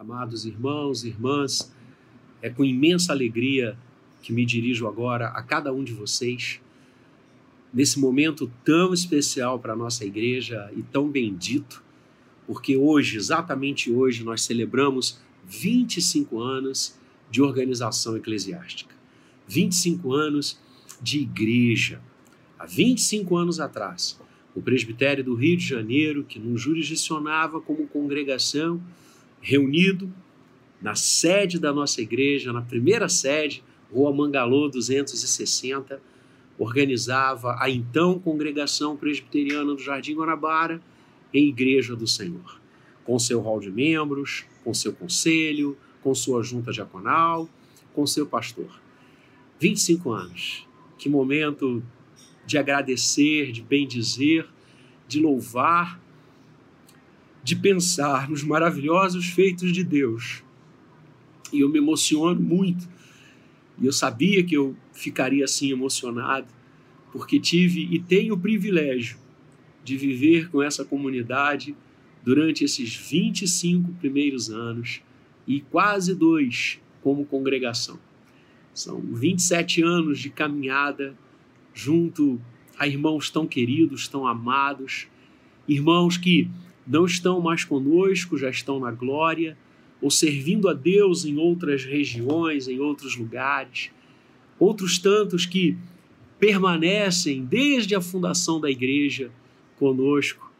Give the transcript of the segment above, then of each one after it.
Amados irmãos e irmãs, é com imensa alegria que me dirijo agora a cada um de vocês, nesse momento tão especial para a nossa igreja e tão bendito, porque hoje, exatamente hoje, nós celebramos 25 anos de organização eclesiástica, 25 anos de igreja. Há 25 anos atrás, o presbitério do Rio de Janeiro, que nos jurisdicionava como congregação, reunido na sede da nossa igreja, na primeira sede, Rua Mangalô 260, organizava a então congregação presbiteriana do Jardim Guanabara em Igreja do Senhor, com seu hall de membros, com seu conselho, com sua junta diaconal, com seu pastor. 25 anos. Que momento de agradecer, de bendizer, de louvar, de pensar nos maravilhosos feitos de Deus. E eu me emociono muito. E eu sabia que eu ficaria assim emocionado, porque tive e tenho o privilégio de viver com essa comunidade durante esses 25 primeiros anos e quase dois como congregação. São 27 anos de caminhada junto a irmãos tão queridos, tão amados, irmãos que não estão mais conosco, já estão na glória, ou servindo a Deus em outras regiões, em outros lugares, outros tantos que permanecem desde a fundação da igreja conosco,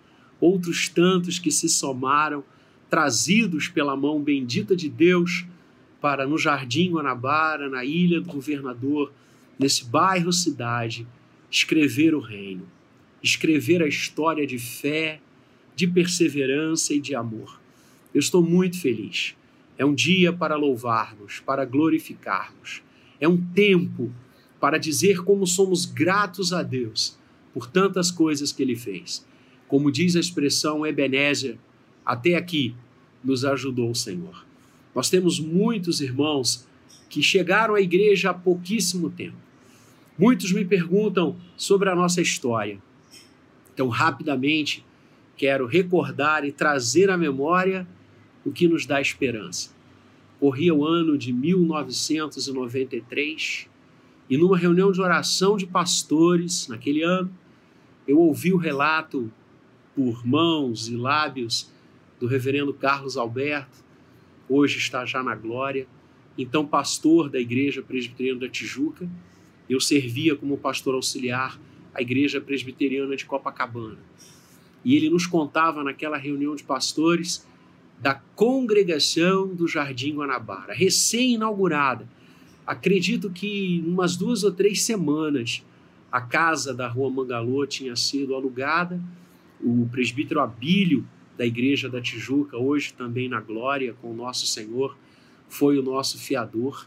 outros tantos que se somaram, trazidos pela mão bendita de Deus para no Jardim Guanabara, na Ilha do Governador, nesse bairro cidade, escrever o reino, escrever a história de fé, de perseverança e de amor. Eu estou muito feliz. É um dia para louvarmos, para glorificarmos. É um tempo para dizer como somos gratos a Deus por tantas coisas que Ele fez. Como diz a expressão Ebenezer, até aqui nos ajudou o Senhor. Nós temos muitos irmãos que chegaram à igreja há pouquíssimo tempo. Muitos me perguntam sobre a nossa história. Então, rapidamente, quero recordar e trazer à memória o que nos dá esperança. Corria o ano de 1993 e, numa reunião de oração de pastores, naquele ano, eu ouvi o relato por mãos e lábios do reverendo Carlos Alberto, hoje está já na glória, então pastor da Igreja Presbiteriana da Tijuca. Eu servia como pastor auxiliar à Igreja Presbiteriana de Copacabana. E ele nos contava naquela reunião de pastores da congregação do Jardim Guanabara, recém-inaugurada. Acredito que umas duas ou três semanas a casa da Rua Mangalô tinha sido alugada. O presbítero Abílio da Igreja da Tijuca, hoje também na glória com o nosso Senhor, foi o nosso fiador.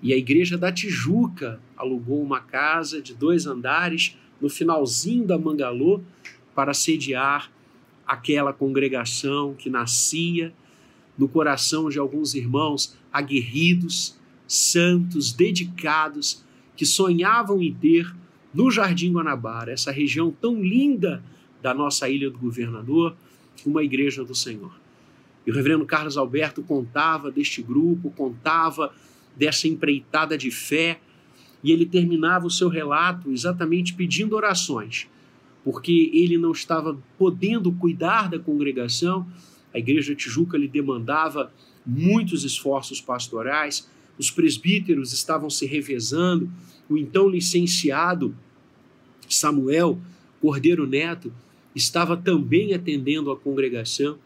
E a Igreja da Tijuca alugou uma casa de dois andares no finalzinho da Mangalô para sediar aquela congregação que nascia no coração de alguns irmãos aguerridos, santos, dedicados, que sonhavam em ter no Jardim Guanabara, essa região tão linda da nossa Ilha do Governador, uma igreja do Senhor. E o reverendo Carlos Alberto contava deste grupo, contava dessa empreitada de fé, e ele terminava o seu relato exatamente pedindo orações, porque ele não estava podendo cuidar da congregação, a igreja Tijuca lhe demandava muitos esforços pastorais, os presbíteros estavam se revezando, o então licenciado Samuel Cordeiro Neto estava também atendendo a congregação,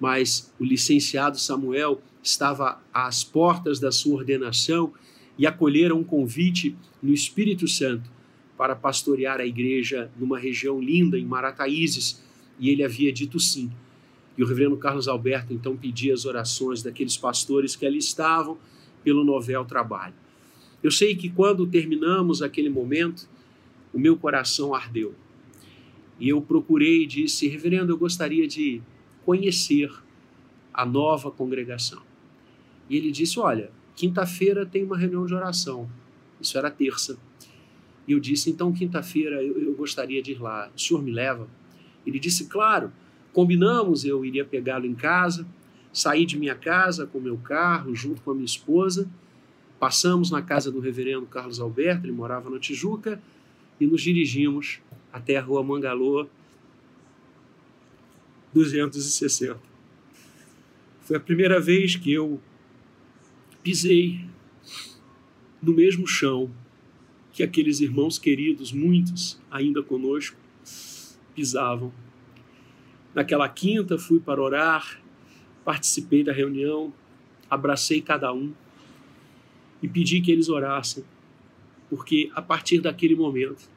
mas o licenciado Samuel estava às portas da sua ordenação e acolheram um convite no Espírito Santo para pastorear a igreja numa região linda, em Marataízes, e ele havia dito sim. E o reverendo Carlos Alberto então pedia as orações daqueles pastores que ali estavam pelo novel trabalho. Eu sei que quando terminamos aquele momento, o meu coração ardeu. E eu procurei e disse: Reverendo, eu gostaria de conhecer a nova congregação. E ele disse: Olha, quinta-feira tem uma reunião de oração. Isso era terça. E eu disse: Então, quinta-feira eu, eu gostaria de ir lá. O senhor me leva? Ele disse: Claro. Combinamos, eu iria pegá-lo em casa. saí de minha casa com meu carro, junto com a minha esposa, passamos na casa do reverendo Carlos Alberto, ele morava na Tijuca, e nos dirigimos até a rua Mangalô 260. Foi a primeira vez que eu pisei no mesmo chão que aqueles irmãos queridos, muitos ainda conosco, pisavam. Naquela quinta fui para orar, participei da reunião, abracei cada um e pedi que eles orassem, porque a partir daquele momento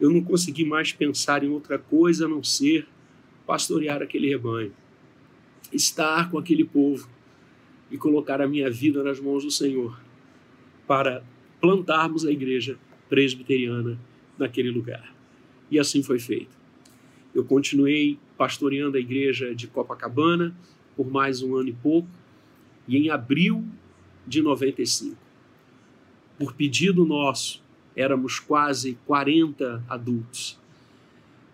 eu não consegui mais pensar em outra coisa a não ser pastorear aquele rebanho, estar com aquele povo e colocar a minha vida nas mãos do Senhor para plantarmos a igreja presbiteriana naquele lugar. E assim foi feito. Eu continuei pastoreando a igreja de Copacabana por mais um ano e pouco, e em abril de 95, por pedido nosso, éramos quase 40 adultos.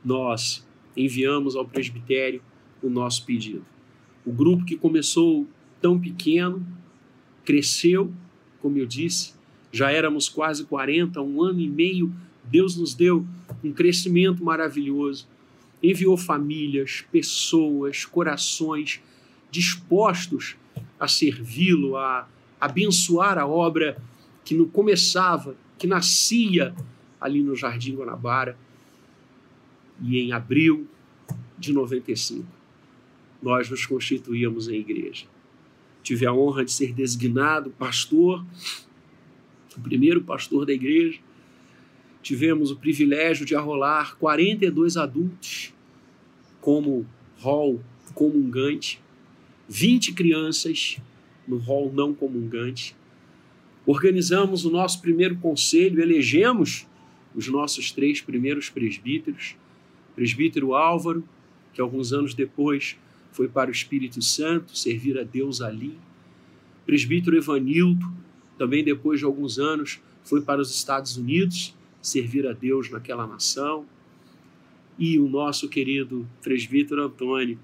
Nós enviamos ao presbitério o nosso pedido. O grupo que começou tão pequeno cresceu, como eu disse, já éramos quase 40, um ano e meio. Deus nos deu um crescimento maravilhoso. Enviou famílias, pessoas, corações dispostos a servi-lo, a abençoar a obra que não começava, que nascia ali no Jardim Guanabara. E em abril de 95, nós nos constituíamos em igreja. Tive a honra de ser designado pastor o primeiro pastor da igreja. Tivemos o privilégio de arrolar 42 adultos como hall comungante, 20 crianças no hall não comungante. Organizamos o nosso primeiro conselho, elegemos os nossos três primeiros presbíteros. Presbítero Álvaro, que alguns anos depois foi para o Espírito Santo, servir a Deus ali. Presbítero Evanildo, também depois de alguns anos foi para os Estados Unidos servir a Deus naquela nação. E o nosso querido presbítero Antônio,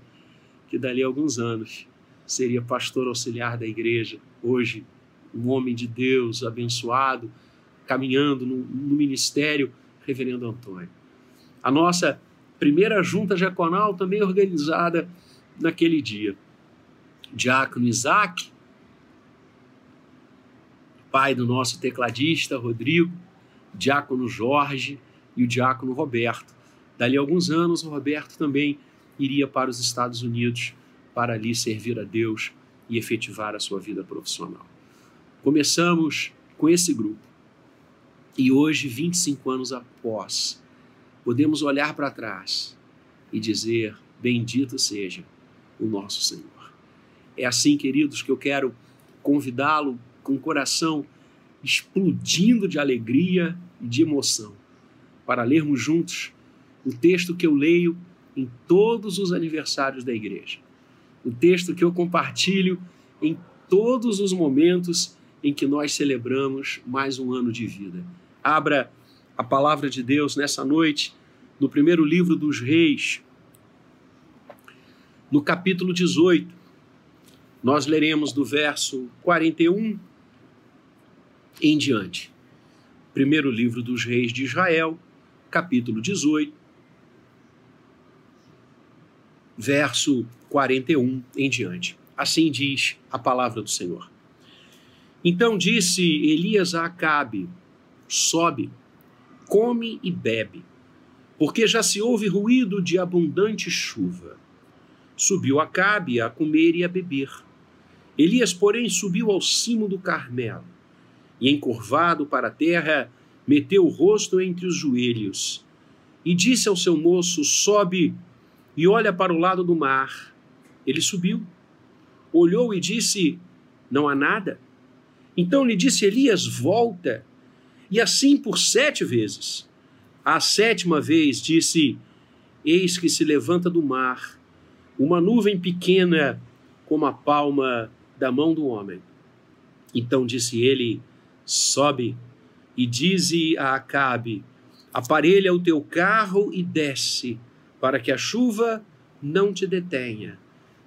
que dali a alguns anos seria pastor auxiliar da igreja, hoje um homem de Deus abençoado, caminhando no, no ministério, reverendo Antônio. A nossa primeira junta diaconal também organizada naquele dia. Diácono Isaac, pai do nosso tecladista Rodrigo, diácono Jorge e o diácono Roberto. Dali a alguns anos, o Roberto também iria para os Estados Unidos para ali servir a Deus e efetivar a sua vida profissional. Começamos com esse grupo e hoje, 25 anos após, podemos olhar para trás e dizer: Bendito seja o nosso Senhor. É assim, queridos, que eu quero convidá-lo com o coração explodindo de alegria e de emoção, para lermos juntos o texto que eu leio em todos os aniversários da igreja, o texto que eu compartilho em todos os momentos em que nós celebramos mais um ano de vida. Abra a palavra de Deus nessa noite no primeiro livro dos Reis, no capítulo 18. Nós leremos do verso 41 em diante. Primeiro livro dos Reis de Israel, capítulo 18, verso 41 em diante. Assim diz a palavra do Senhor. Então disse Elias a Acabe: Sobe, come e bebe, porque já se ouve ruído de abundante chuva. Subiu Acabe a comer e a beber. Elias, porém, subiu ao cimo do Carmelo e, encurvado para a terra, meteu o rosto entre os joelhos e disse ao seu moço: Sobe e olha para o lado do mar. Ele subiu, olhou e disse: Não há nada. Então lhe disse Elias: Volta. E assim por sete vezes. A sétima vez disse: Eis que se levanta do mar uma nuvem pequena como a palma da mão do homem. Então disse ele: sobe e dize a Acabe: aparelha o teu carro e desce, para que a chuva não te detenha.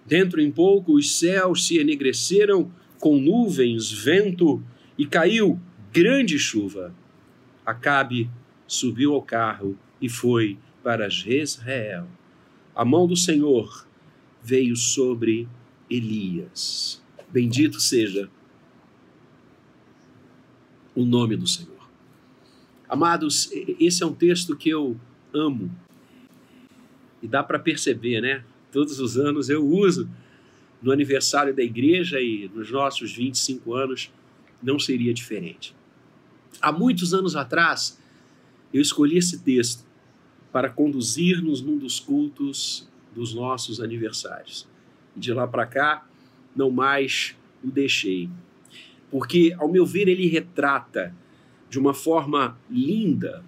Dentro em pouco os céus se enegreceram com nuvens, vento e caiu grande chuva. Acabe subiu ao carro e foi para Jezreel. A mão do Senhor veio sobre Elias. Bendito seja o nome do Senhor. Amados, esse é um texto que eu amo. E dá para perceber, né? Todos os anos eu uso no aniversário da igreja e nos nossos 25 anos não seria diferente. Há muitos anos atrás, eu escolhi esse texto para conduzir-nos num dos cultos dos nossos aniversários. De lá para cá, não mais o deixei. Porque, ao meu ver, ele retrata de uma forma linda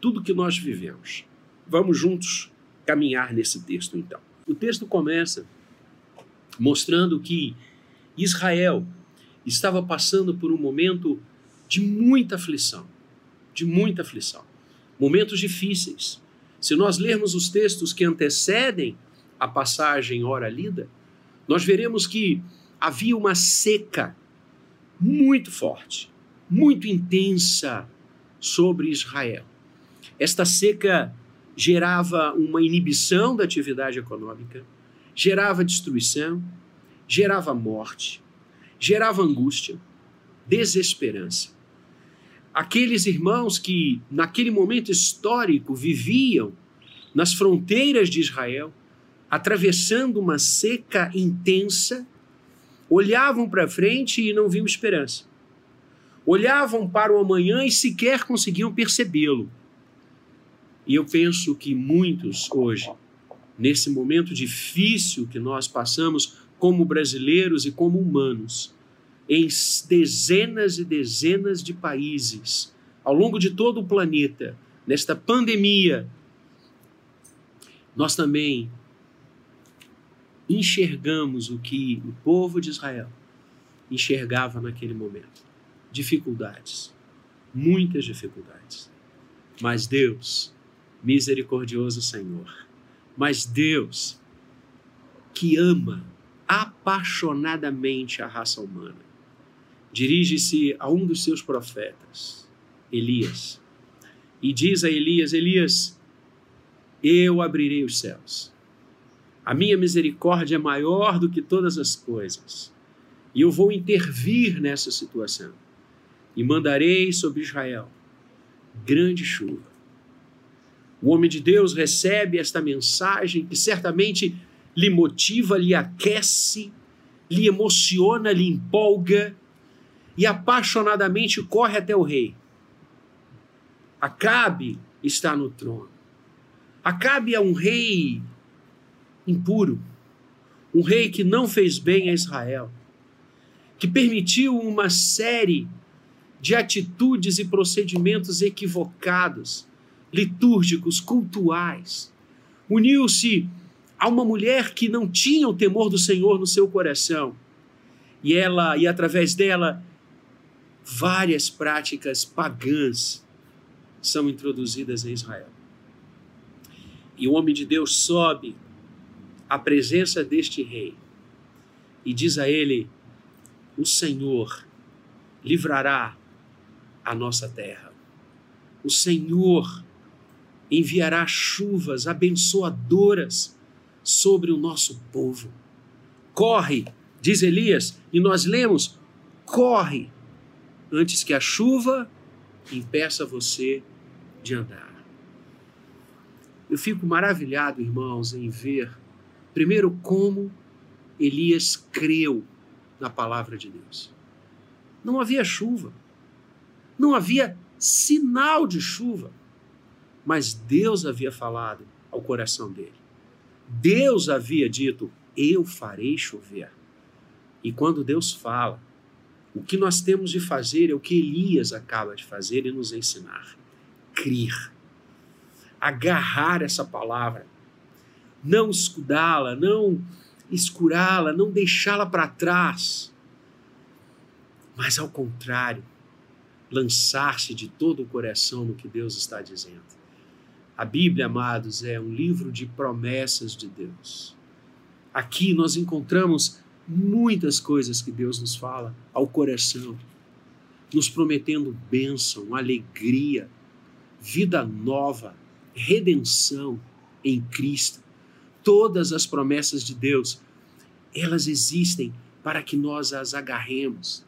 tudo que nós vivemos. Vamos juntos caminhar nesse texto, então. O texto começa mostrando que Israel estava passando por um momento de muita aflição, de muita aflição, momentos difíceis. Se nós lermos os textos que antecedem a passagem ora lida, nós veremos que havia uma seca muito forte, muito intensa sobre Israel. Esta seca gerava uma inibição da atividade econômica, gerava destruição, gerava morte, gerava angústia, desesperança. Aqueles irmãos que, naquele momento histórico, viviam nas fronteiras de Israel, atravessando uma seca intensa, olhavam para frente e não viam esperança. Olhavam para o amanhã e sequer conseguiam percebê-lo. E eu penso que muitos hoje, nesse momento difícil que nós passamos como brasileiros e como humanos, em dezenas e dezenas de países, ao longo de todo o planeta, nesta pandemia, nós também enxergamos o que o povo de Israel enxergava naquele momento: dificuldades, muitas dificuldades. Mas Deus, misericordioso Senhor, mas Deus que ama apaixonadamente a raça humana, dirige-se a um dos seus profetas, Elias, e diz a Elias: Elias, eu abrirei os céus a minha misericórdia é maior do que todas as coisas. E eu vou intervir nessa situação. E mandarei sobre Israel grande chuva. O homem de Deus recebe esta mensagem que certamente lhe motiva, lhe aquece, lhe emociona, lhe empolga e apaixonadamente corre até o rei. Acabe está no trono. Acabe é um rei impuro, um rei que não fez bem a Israel, que permitiu uma série de atitudes e procedimentos equivocados, litúrgicos, cultuais. Uniu-se a uma mulher que não tinha o temor do Senhor no seu coração. E ela, e através dela, várias práticas pagãs são introduzidas em Israel. E o homem de Deus sobe a presença deste rei e diz a ele: O Senhor livrará a nossa terra. O Senhor enviará chuvas abençoadoras sobre o nosso povo. Corre, diz Elias, e nós lemos: corre, antes que a chuva impeça você de andar. Eu fico maravilhado, irmãos, em ver Primeiro, como Elias creu na palavra de Deus. Não havia chuva, não havia sinal de chuva, mas Deus havia falado ao coração dele. Deus havia dito: Eu farei chover. E quando Deus fala, o que nós temos de fazer é o que Elias acaba de fazer e nos ensinar: crer, agarrar essa palavra, não escudá-la, não escurá-la, não deixá-la para trás, mas ao contrário, lançar-se de todo o coração no que Deus está dizendo. A Bíblia, amados, é um livro de promessas de Deus. Aqui nós encontramos muitas coisas que Deus nos fala ao coração, nos prometendo bênção, alegria, vida nova, redenção em Cristo. Todas as promessas de Deus, elas existem para que nós as agarremos,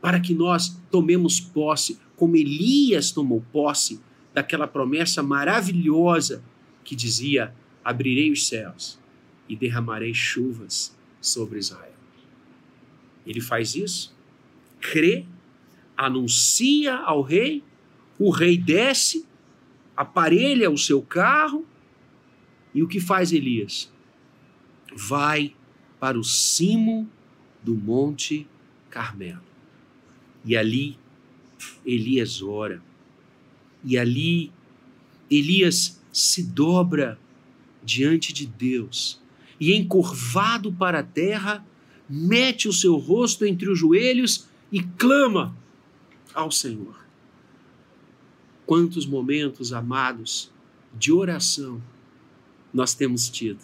para que nós tomemos posse, como Elias tomou posse daquela promessa maravilhosa que dizia: Abrirei os céus e derramarei chuvas sobre Israel. Ele faz isso, crê, anuncia ao rei, o rei desce, aparelha o seu carro, e o que faz Elias? Vai para o cimo do Monte Carmelo. E ali Elias ora. E ali Elias se dobra diante de Deus e, encurvado para a terra, mete o seu rosto entre os joelhos e clama ao Senhor. Quantos momentos, amados, de oração nós temos tido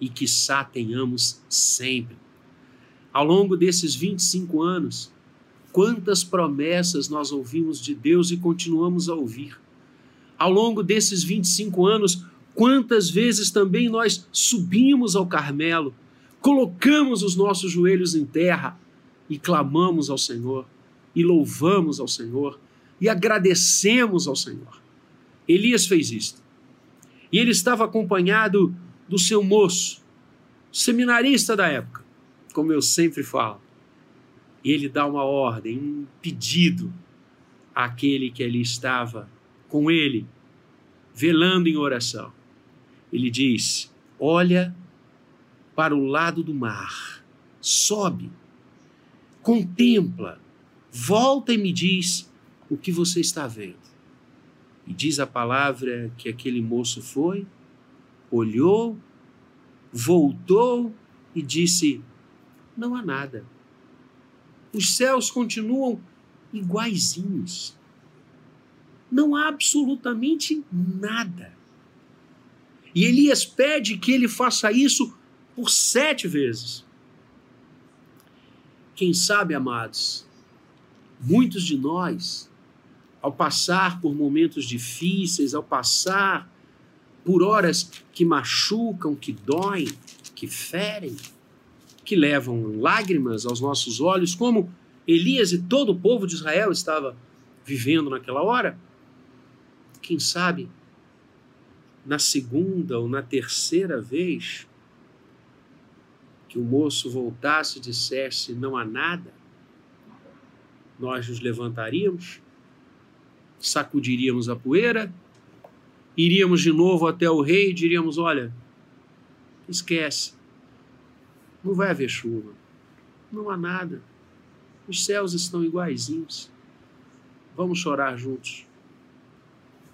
e quiçá tenhamos sempre. Ao longo desses 25 anos, quantas promessas nós ouvimos de Deus e continuamos a ouvir. Ao longo desses 25 anos, quantas vezes também nós subimos ao Carmelo, colocamos os nossos joelhos em terra e clamamos ao Senhor, e louvamos ao Senhor, e agradecemos ao Senhor. Elias fez isto. E ele estava acompanhado do seu moço, seminarista da época, como eu sempre falo. E ele dá uma ordem, um pedido àquele que ali estava com ele, velando em oração. Ele diz: Olha para o lado do mar, sobe, contempla, volta e me diz o que você está vendo. E diz a palavra que aquele moço foi, olhou, voltou e disse: Não há nada. Os céus continuam iguaizinhos. Não há absolutamente nada. E Elias pede que ele faça isso por sete vezes. Quem sabe, amados, muitos de nós ao passar por momentos difíceis, ao passar por horas que machucam, que doem, que ferem, que levam lágrimas aos nossos olhos, como Elias e todo o povo de Israel estava vivendo naquela hora. Quem sabe, na segunda ou na terceira vez que o moço voltasse e dissesse: Não há nada, nós nos levantaríamos sacudiríamos a poeira, iríamos de novo até o rei e diríamos: Olha, esquece, não vai haver chuva, não há nada, os céus estão iguaizinhos, vamos chorar juntos.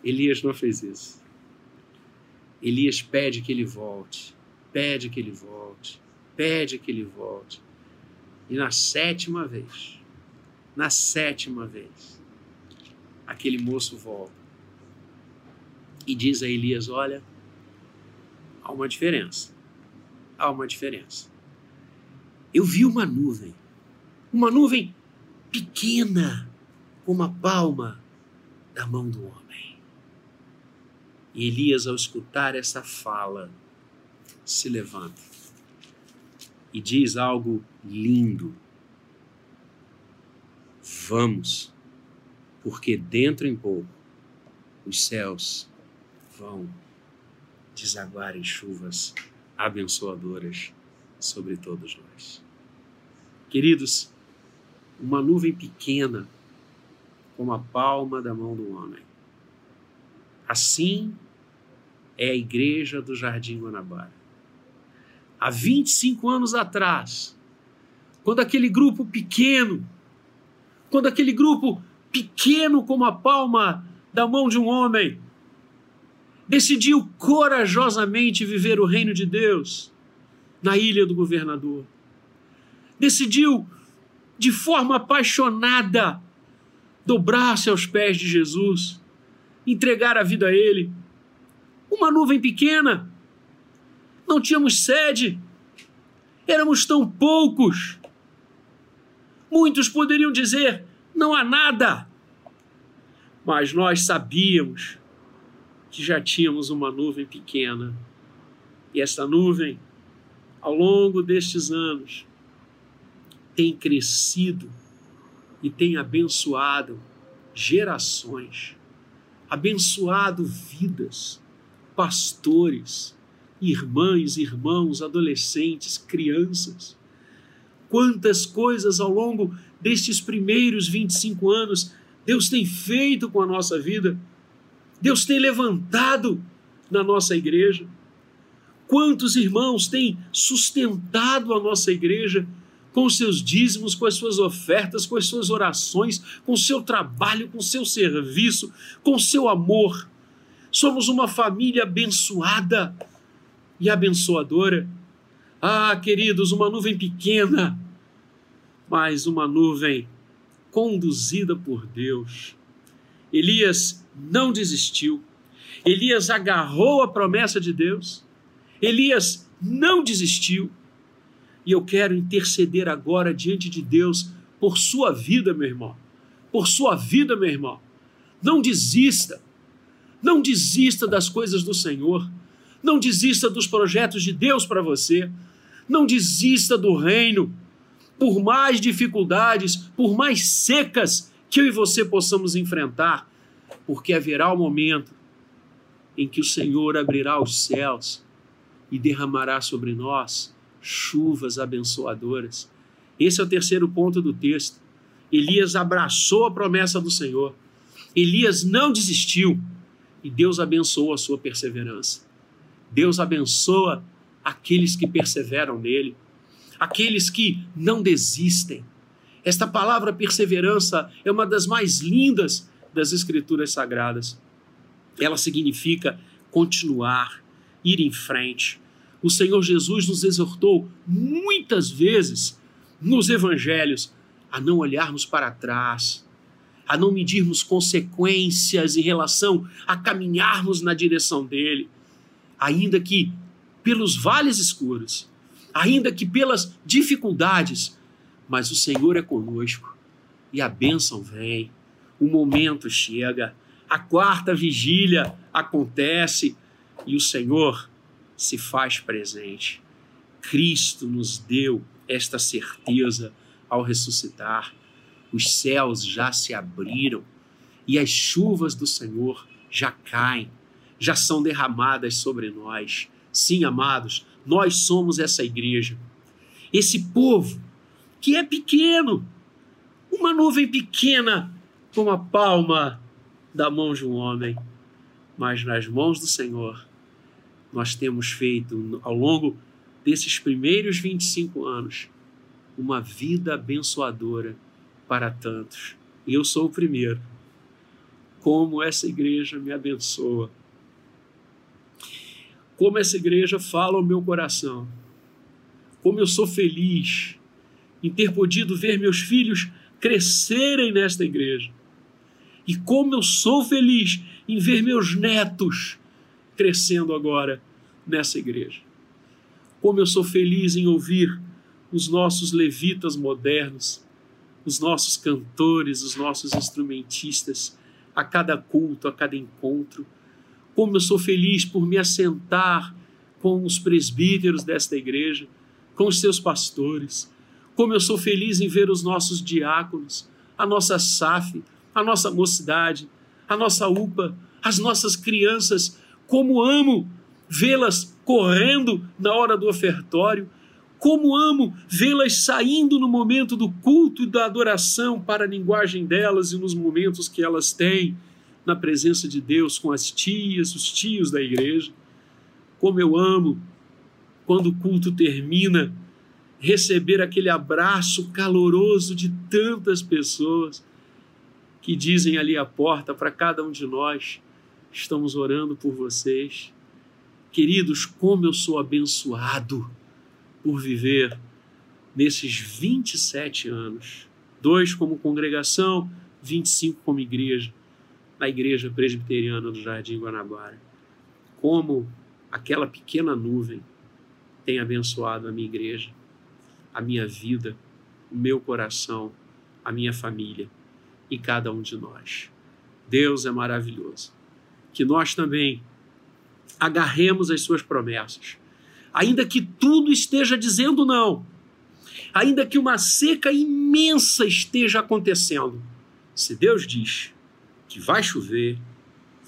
Elias não fez isso. Elias pede que ele volte, pede que ele volte, pede que ele volte. E na sétima vez, na sétima vez, aquele moço volta e diz a Elias: Olha, há uma diferença. Há uma diferença. Eu vi uma nuvem, uma nuvem pequena, como a palma da mão do homem. E Elias, ao escutar essa fala, se levanta e diz algo lindo. Vamos porque dentro em pouco os céus vão desaguar em chuvas abençoadoras sobre todos nós. Queridos, uma nuvem pequena, como a palma da mão do homem. Assim é a igreja do Jardim Guanabara. Há 25 anos atrás, quando aquele grupo pequeno, quando aquele grupo pequeno como a palma da mão de um homem, decidiu corajosamente viver o reino de Deus na ilha do governador. Decidiu, de forma apaixonada, dobrar-se aos pés de Jesus, entregar a vida a Ele. Uma nuvem pequena, não tínhamos sede, Éramos tão poucos. Muitos poderiam dizer: não há nada. Mas nós sabíamos que já tínhamos uma nuvem pequena. E essa nuvem, ao longo destes anos, tem crescido e tem abençoado gerações, abençoado vidas, pastores, irmãs, irmãos, adolescentes, crianças. Quantas coisas ao longo destes primeiros 25 anos Deus tem feito com a nossa vida, Deus tem levantado na nossa igreja. Quantos irmãos têm sustentado a nossa igreja com seus dízimos, com as suas ofertas, com as suas orações, com o seu trabalho, com o seu serviço, com o seu amor. Somos uma família abençoada e abençoadora. Ah, queridos, uma nuvem pequena, mas uma nuvem conduzida por Deus. Elias não desistiu. Elias agarrou a promessa de Deus. Elias não desistiu. E eu quero interceder agora diante de Deus por sua vida, meu irmão. Por sua vida, meu irmão. Não desista. Não desista das coisas do Senhor. Não desista dos projetos de Deus para você. Não desista do reino. Por mais dificuldades, por mais secas que eu e você possamos enfrentar, porque haverá o um momento em que o Senhor abrirá os céus e derramará sobre nós chuvas abençoadoras. Esse é o terceiro ponto do texto. Elias abraçou a promessa do Senhor. Elias não desistiu e Deus abençoou a sua perseverança. Deus abençoa aqueles que perseveram nele, aqueles que não desistem. Esta palavra perseverança é uma das mais lindas das Escrituras Sagradas. Ela significa continuar, ir em frente, o Senhor Jesus nos exortou muitas vezes nos evangelhos a não olharmos para trás, a não medirmos consequências em relação a caminharmos na direção dele, ainda que pelos vales escuros, ainda que pelas dificuldades, mas o Senhor é conosco e a bênção vem, o momento chega, a quarta vigília acontece e o Senhor se faz presente. Cristo nos deu esta certeza ao ressuscitar. Os céus já se abriram e as chuvas do Senhor já caem, já são derramadas sobre nós. Sim, amados, nós somos essa igreja. Esse povo que é pequeno, uma nuvem pequena como a palma da mão de um homem, mas nas mãos do Senhor nós temos feito ao longo desses primeiros 25 anos uma vida abençoadora para tantos. E eu sou o primeiro. Como essa igreja me abençoa. Como essa igreja fala ao meu coração. Como eu sou feliz em ter podido ver meus filhos crescerem nesta igreja. E como eu sou feliz em ver meus netos crescendo agora nessa igreja. Como eu sou feliz em ouvir os nossos levitas modernos, os nossos cantores, os nossos instrumentistas, a cada culto, a cada encontro. Como eu sou feliz por me assentar com os presbíteros desta igreja, com os seus pastores. Como eu sou feliz em ver os nossos diáconos, a nossa SAF, a nossa mocidade, a nossa UPA, as nossas crianças. Como amo vê-las correndo na hora do ofertório, como amo vê-las saindo no momento do culto e da adoração para a linguagem delas e nos momentos que elas têm na presença de Deus com as tias, os tios da igreja. Como eu amo quando o culto termina, receber aquele abraço caloroso de tantas pessoas que dizem ali à porta para cada um de nós: estamos orando por vocês. Queridos, como eu sou abençoado por viver nesses 27 anos, dois como congregação, 25 como igreja, na igreja presbiteriana do Jardim Guanabara. Como aquela pequena nuvem tem abençoado a minha igreja. a minha vida, o meu coração, a minha família e cada um de nós. Deus é maravilhoso. Que nós também agarremos as suas promessas, ainda que tudo esteja dizendo não, ainda que uma seca imensa esteja acontecendo. Se Deus diz que vai chover,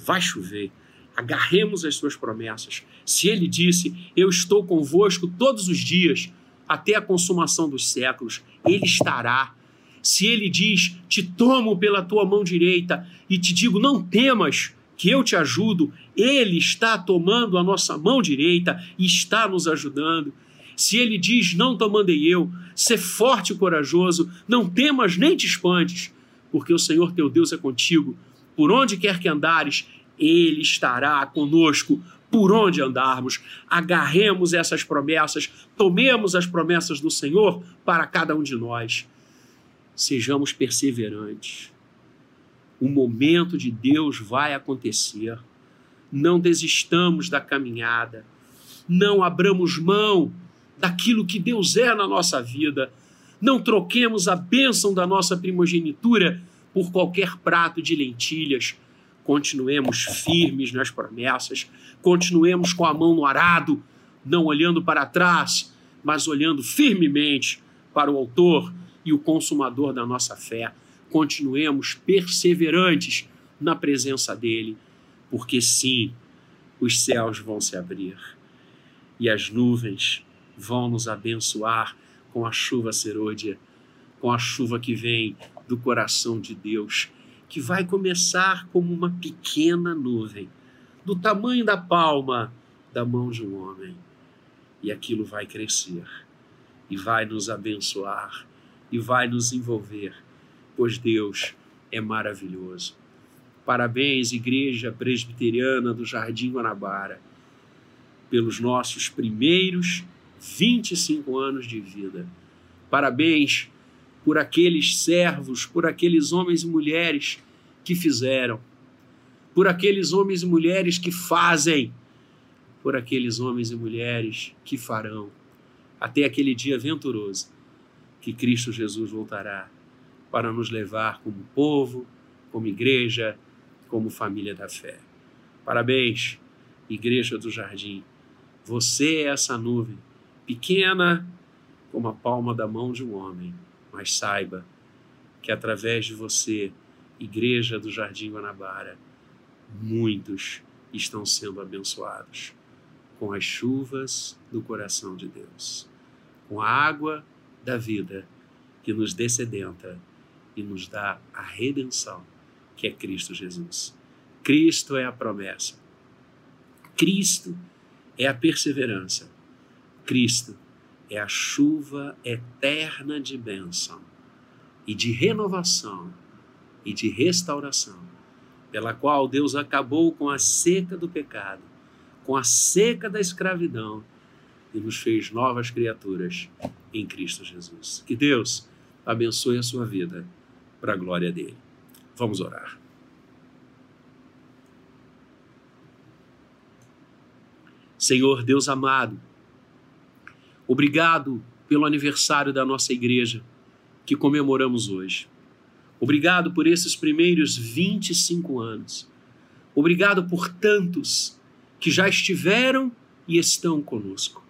vai chover. Agarremos as suas promessas. Se ele disse: Eu estou convosco todos os dias, até a consumação dos séculos, ele estará. Se ele diz: Te tomo pela tua mão direita e te digo: Não temas, que eu te ajudo, ele está tomando a nossa mão direita e está nos ajudando. Se ele diz: Não te mandei eu, ser forte e corajoso, não temas nem te espantes, porque o Senhor teu Deus é contigo. Por onde quer que andares, ele estará conosco por onde andarmos. Agarremos essas promessas, tomemos as promessas do Senhor para cada um de nós. Sejamos perseverantes. O momento de Deus vai acontecer. Não desistamos da caminhada. Não abramos mão daquilo que Deus é na nossa vida. Não troquemos a bênção da nossa primogenitura por qualquer prato de lentilhas continuemos firmes nas promessas, continuemos com a mão no arado, não olhando para trás, mas olhando firmemente para o Autor e o Consumador da nossa fé. Continuemos perseverantes na presença dEle, porque sim, os céus vão se abrir e as nuvens vão nos abençoar com a chuva serôdia, com a chuva que vem do coração de Deus que vai começar como uma pequena nuvem, do tamanho da palma da mão de um homem. E aquilo vai crescer, e vai nos abençoar, e vai nos envolver, pois Deus é maravilhoso. Parabéns, Igreja Presbiteriana do Jardim Guanabara, pelos nossos primeiros 25 anos de vida. Parabéns por aqueles servos, por aqueles homens e mulheres que fizeram, por aqueles homens e mulheres que fazem, por aqueles homens e mulheres que farão, até aquele dia venturoso que Cristo Jesus voltará para nos levar como povo, como igreja, como família da fé. Parabéns, Igreja do Jardim. Você é essa nuvem, pequena como a palma da mão de um homem mas saiba que através de você, Igreja do Jardim Guanabara, muitos estão sendo abençoados com as chuvas do coração de Deus, com a água da vida que nos descedenta e nos dá a redenção, que é Cristo Jesus. Cristo é a promessa. Cristo é a perseverança. Cristo é a chuva eterna de bênção e de renovação e de restauração, pela qual Deus acabou com a seca do pecado, com a seca da escravidão e nos fez novas criaturas em Cristo Jesus. Que Deus abençoe a sua vida para a glória dele. Vamos orar. Senhor Deus amado, Obrigado pelo aniversário da nossa igreja que comemoramos hoje. Obrigado por esses primeiros 25 anos. Obrigado por tantos que já estiveram e estão conosco.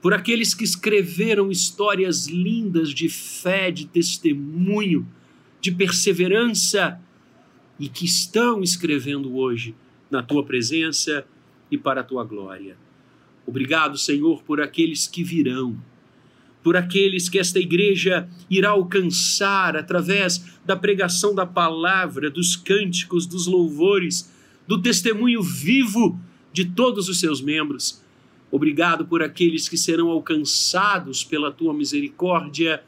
Por aqueles que escreveram histórias lindas de fé, de testemunho, de perseverança e que estão escrevendo hoje na tua presença e para a tua glória. Obrigado, Senhor, por aqueles que virão, por aqueles que esta igreja irá alcançar através da pregação da palavra, dos cânticos, dos louvores, do testemunho vivo de todos os seus membros. Obrigado por aqueles que serão alcançados pela tua misericórdia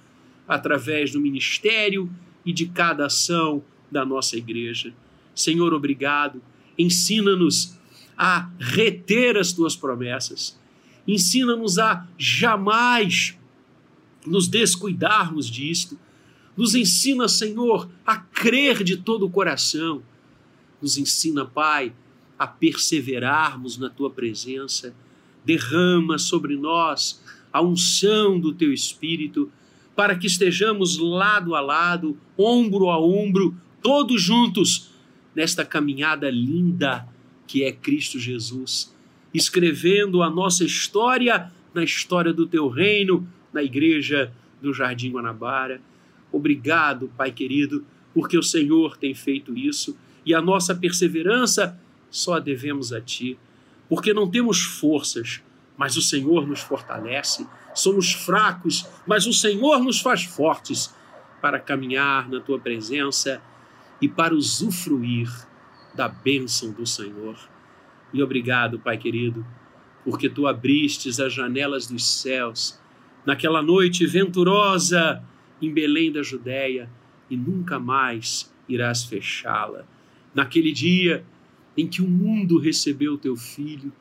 através do ministério e de cada ação da nossa igreja. Senhor, obrigado. Ensina-nos a reter as tuas promessas. Ensina-nos a jamais nos descuidarmos disto. Nos ensina, Senhor, a crer de todo o coração. Nos ensina, Pai, a perseverarmos na tua presença. Derrama sobre nós a unção do teu espírito, para que estejamos lado a lado, ombro a ombro, todos juntos, nesta caminhada linda que é Cristo Jesus, escrevendo a nossa história na história do teu reino, na igreja do Jardim Guanabara. Obrigado, Pai querido, porque o Senhor tem feito isso e a nossa perseverança só a devemos a Ti, porque não temos forças, mas o Senhor nos fortalece. Somos fracos, mas o Senhor nos faz fortes para caminhar na Tua presença e para usufruir da bênção do Senhor. E obrigado, Pai querido, porque Tu abristes as janelas dos céus naquela noite venturosa em Belém da Judéia e nunca mais irás fechá-la. Naquele dia em que o mundo recebeu o teu filho,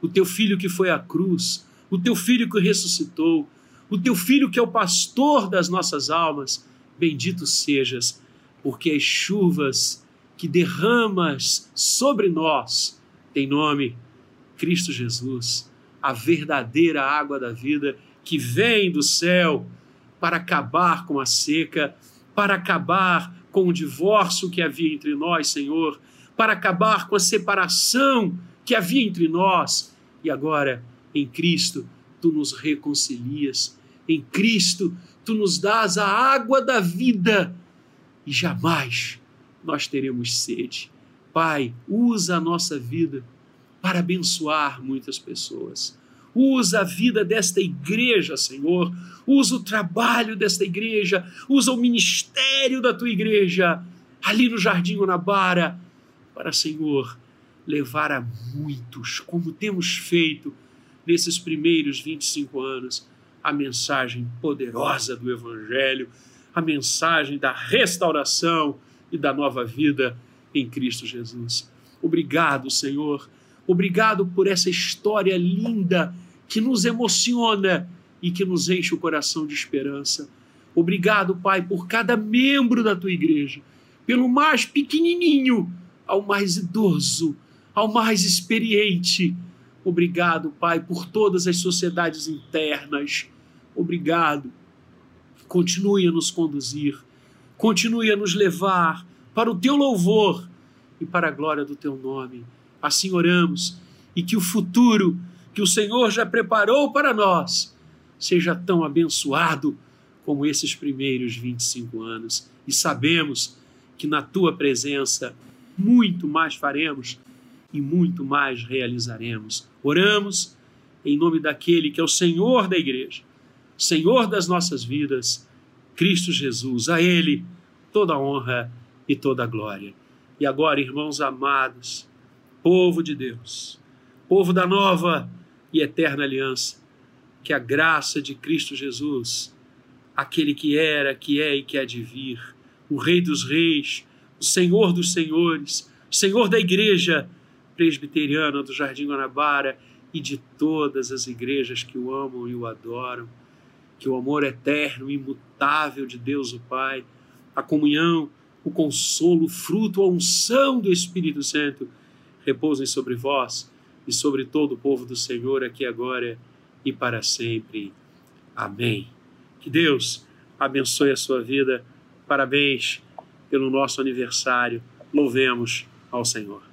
o teu filho que foi à cruz, o teu filho que ressuscitou, o teu filho que é o pastor das nossas almas, bendito sejas, porque as chuvas que derramas sobre nós têm nome Cristo Jesus, a verdadeira água da vida que vem do céu para acabar com a seca, para acabar com o divórcio que havia entre nós, Senhor, para acabar com a separação que havia entre nós. E agora, em Cristo, tu nos reconcilias. Em Cristo, tu nos dás a água da vida e jamais nós teremos sede. Pai, usa a nossa vida para abençoar muitas pessoas. Usa a vida desta igreja, Senhor. Usa o trabalho desta igreja. Usa o ministério da tua igreja ali no Jardim Guanabara para, Senhor, levar a muitos, como temos feito nesses primeiros 25 anos, a mensagem poderosa do Evangelho, a mensagem da restauração e da nova vida em Cristo Jesus. Obrigado, Senhor Obrigado por essa história linda que nos emociona e que nos enche o coração de esperança. Obrigado, Pai, por cada membro da tua igreja, pelo mais pequenininho ao mais idoso, ao mais experiente. Obrigado, Pai, por todas as sociedades internas. Obrigado. Continue a nos conduzir, continue a nos levar para o teu louvor e para a glória do teu nome. Assim oramos e que o futuro que o Senhor já preparou para nós seja tão abençoado como esses primeiros 25 anos. E sabemos que na tua presença muito mais faremos e muito mais realizaremos. Oramos em nome daquele que é o Senhor da igreja, Senhor das nossas vidas, Cristo Jesus. A Ele toda a honra e toda a glória. E agora, irmãos amados, povo de Deus, povo da nova e eterna aliança, que a graça de Cristo Jesus, aquele que era, que é e que há de vir, o Rei dos Reis, o Senhor dos Senhores, Senhor da Igreja Presbiteriana do Jardim Guanabara e de todas as igrejas que o amam e o adoram, que o amor eterno, imutável de Deus o Pai, a comunhão, o consolo, o fruto, a unção do Espírito Santo repousem sobre vós e sobre todo o povo do Senhor, aqui agora e para sempre. Amém. Que Deus abençoe a sua vida. Parabéns pelo nosso aniversário. Louvemos ao Senhor.